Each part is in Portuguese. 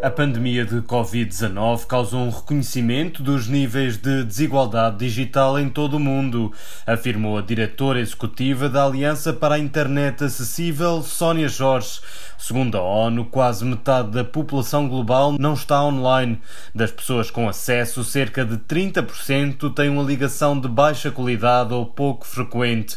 A pandemia de Covid-19 causou um reconhecimento dos níveis de desigualdade digital em todo o mundo, afirmou a diretora executiva da Aliança para a Internet Acessível, Sónia Jorge. Segundo a ONU, quase metade da população global não está online. Das pessoas com acesso, cerca de 30% têm uma ligação de baixa qualidade ou pouco frequente.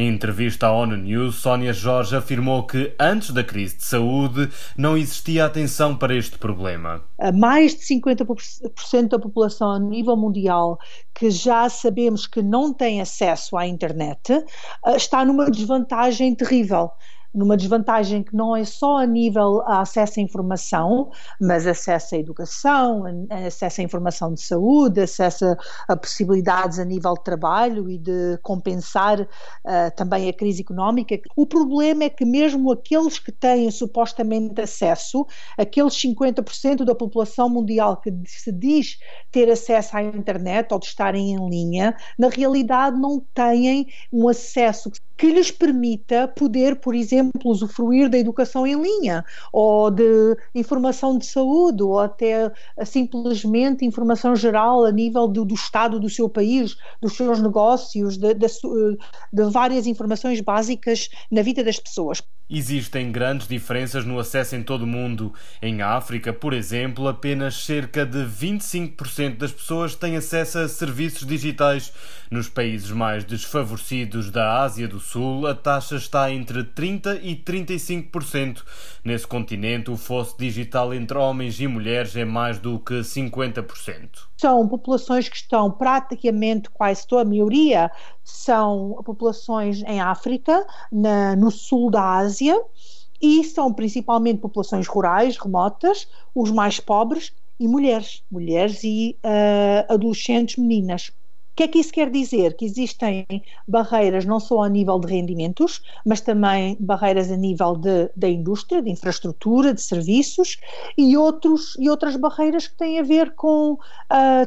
Em entrevista à ONU News, Sónia Jorge afirmou que antes da crise de saúde não existia atenção para este problema. Mais de 50% da população a nível mundial que já sabemos que não tem acesso à internet eh, está numa desvantagem terrível numa desvantagem que não é só a nível a acesso à informação, mas acesso à educação, acesso à informação de saúde, acesso a possibilidades a nível de trabalho e de compensar uh, também a crise económica. O problema é que mesmo aqueles que têm supostamente acesso, aqueles 50% da população mundial que se diz ter acesso à internet ou de estarem em linha, na realidade não têm um acesso que lhes permita poder, por exemplo, usufruir da educação em linha ou de informação de saúde ou até simplesmente informação geral a nível do, do estado do seu país, dos seus negócios, de, de, de várias informações básicas na vida das pessoas. Existem grandes diferenças no acesso em todo o mundo. Em África, por exemplo, apenas cerca de 25% das pessoas têm acesso a serviços digitais. Nos países mais desfavorecidos da Ásia do Sul, a taxa está entre 30% e 35%. Nesse continente, o fosso digital entre homens e mulheres é mais do que 50% são populações que estão praticamente quase toda a maioria são populações em África, na, no sul da Ásia, e são principalmente populações rurais, remotas, os mais pobres e mulheres, mulheres e uh, adolescentes meninas que é que isso quer dizer? Que existem barreiras não só a nível de rendimentos, mas também barreiras a nível de, da indústria, de infraestrutura, de serviços e, outros, e outras barreiras que têm a ver com uh,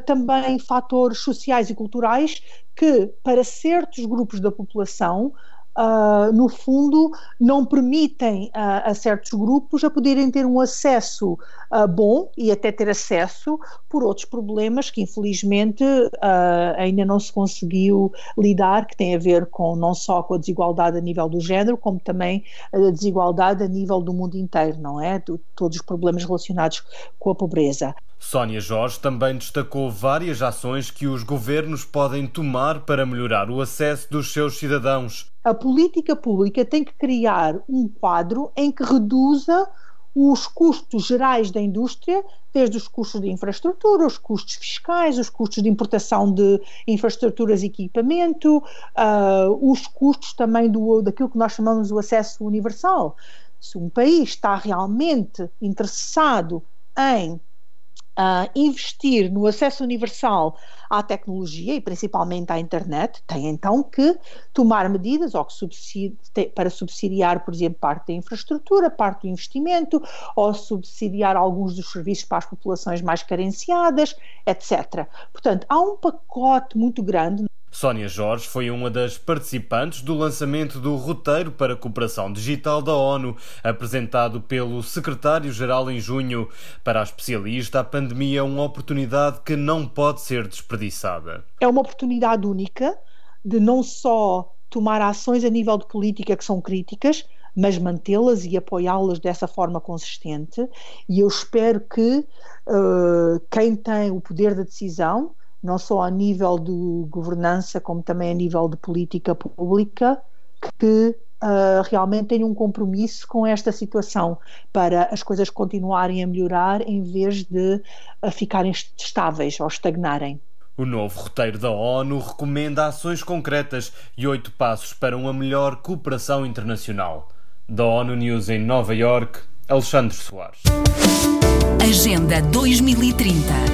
também fatores sociais e culturais que, para certos grupos da população, uh, no fundo, não permitem uh, a certos grupos a poderem ter um acesso uh, bom e até ter acesso por outros problemas que, infelizmente, ainda não se conseguiu lidar, que tem a ver com não só com a desigualdade a nível do género, como também a desigualdade a nível do mundo inteiro, não é? De, todos os problemas relacionados com a pobreza. Sónia Jorge também destacou várias ações que os governos podem tomar para melhorar o acesso dos seus cidadãos. A política pública tem que criar um quadro em que reduza os custos gerais da indústria, desde os custos de infraestrutura, os custos fiscais, os custos de importação de infraestruturas e equipamento, uh, os custos também do, daquilo que nós chamamos o acesso universal. Se um país está realmente interessado em uh, investir no acesso universal à tecnologia e principalmente à internet, tem então que tomar medidas ou subsidi para subsidiar, por exemplo, parte da infraestrutura, parte do investimento, ou subsidiar alguns dos serviços para as populações mais carenciadas, etc. Portanto, há um pacote muito grande. Sónia Jorge foi uma das participantes do lançamento do Roteiro para a Cooperação Digital da ONU, apresentado pelo secretário-geral em junho. Para a especialista, a pandemia é uma oportunidade que não pode ser desperdiçada. É uma oportunidade única de não só tomar ações a nível de política que são críticas, mas mantê-las e apoiá-las dessa forma consistente. E eu espero que uh, quem tem o poder da decisão não só a nível de governança, como também a nível de política pública, que uh, realmente tenham um compromisso com esta situação para as coisas continuarem a melhorar em vez de uh, ficarem estáveis ou estagnarem. O novo roteiro da ONU recomenda ações concretas e oito passos para uma melhor cooperação internacional. Da ONU News em Nova York, Alexandre Soares. Agenda 2030